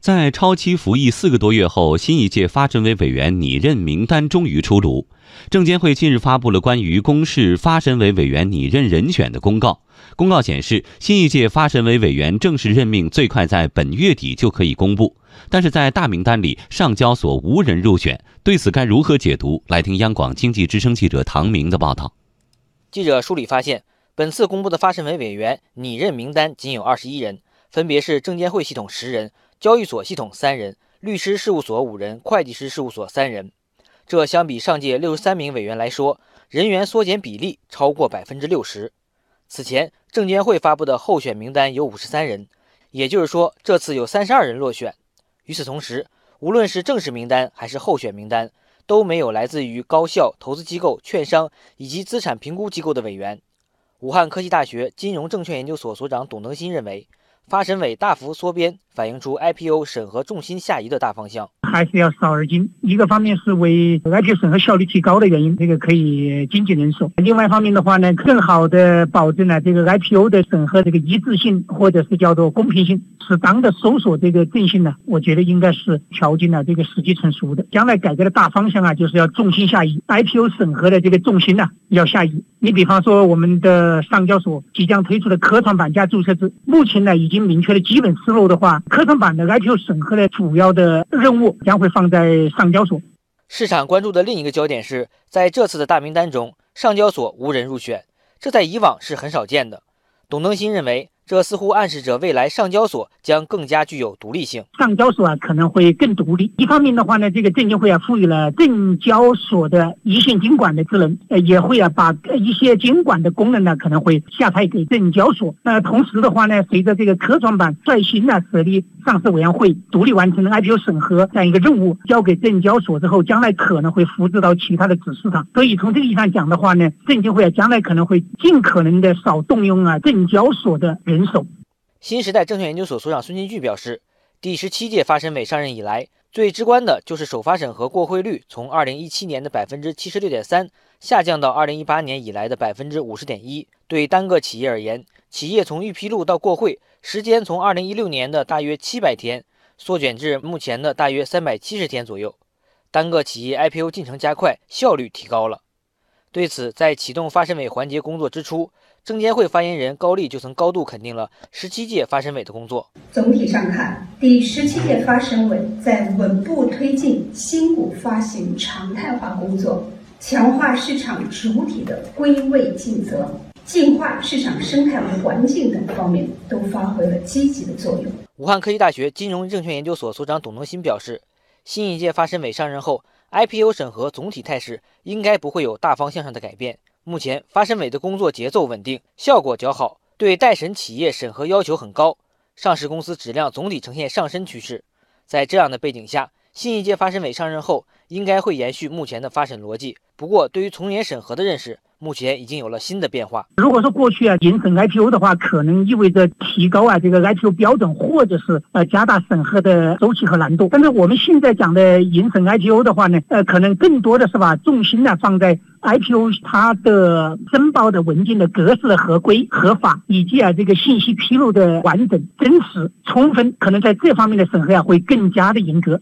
在超期服役四个多月后，新一届发审委委员拟任名单终于出炉。证监会近日发布了关于公示发审委委员拟任人选的公告。公告显示，新一届发审委委员正式任命最快在本月底就可以公布。但是在大名单里，上交所无人入选，对此该如何解读？来听央广经济之声记者唐明的报道。记者梳理发现，本次公布的发审委委员拟任名单仅有二十一人，分别是证监会系统十人、交易所系统三人、律师事务所五人、会计师事务所三人。这相比上届六十三名委员来说，人员缩减比例超过百分之六十。此前，证监会发布的候选名单有五十三人，也就是说，这次有三十二人落选。与此同时，无论是正式名单还是候选名单，都没有来自于高校、投资机构、券商以及资产评估机构的委员。武汉科技大学金融证券研究所所长董登新认为。发审委大幅缩编，反映出 IPO 审核重心下移的大方向，还是要少而精。一个方面是为 IPO 审核效率提高的原因，这个可以精简人手；另外一方面的话呢，更好的保证了这个 IPO 的审核这个一致性，或者是叫做公平性，适当的搜索这个定性呢，我觉得应该是调进了这个时机成熟的。将来改革的大方向啊，就是要重心下移，IPO 审核的这个重心呢要下移。你比方说，我们的上交所即将推出的科创板加注册制，目前呢已经。明确的基本思路的话，科创板的 IPO 审核的主要的任务将会放在上交所。市场关注的另一个焦点是在这次的大名单中，上交所无人入选，这在以往是很少见的。董登新认为。这似乎暗示着未来上交所将更加具有独立性。上交所啊可能会更独立。一方面的话呢，这个证监会啊赋予了证交所的一线监管的职能，呃，也会啊把一些监管的功能呢可能会下派给证交所。那同时的话呢，随着这个科创板率先呢设立上市委员会，独立完成了 IPO 审核这样一个任务，交给证交所之后，将来可能会复制到其他的子市场。所以从这个意义上讲的话呢，证监会啊将来可能会尽可能的少动用啊证交所的人手。新时代证券研究所所长孙金巨表示，第十七届发审委上任以来，最直观的就是首发审核过会率从二零一七年的百分之七十六点三下降到二零一八年以来的百分之五十点一。对单个企业而言，企业从预披露到过会时间从二零一六年的大约七百天缩减至目前的大约三百七十天左右，单个企业 IPO 进程加快，效率提高了。对此，在启动发审委环节工作之初。证监会发言人高丽就曾高度肯定了十七届发审委的工作。总体上看，第十七届发审委在稳步推进新股发行常态化工作、强化市场主体的归位尽责、净化市场生态环境等方面都发挥了积极的作用。武汉科技大学金融证券研究所所长董东新表示，新一届发审委上任后，IPO 审核总体态势应该不会有大方向上的改变。目前发审委的工作节奏稳定，效果较好，对待审企业审核要求很高，上市公司质量总体呈现上升趋势。在这样的背景下，新一届发审委上任后，应该会延续目前的发审逻辑。不过，对于从严审核的认识，目前已经有了新的变化。如果说过去啊，严审 IPO 的话，可能意味着提高啊这个 IPO 标准，或者是呃加大审核的周期和难度。但是我们现在讲的严审 IPO 的话呢，呃，可能更多的是把重心呢放在 IPO 它的申报的文件的格式的合规合法，以及啊这个信息披露的完整、真实、充分，可能在这方面的审核啊会更加的严格。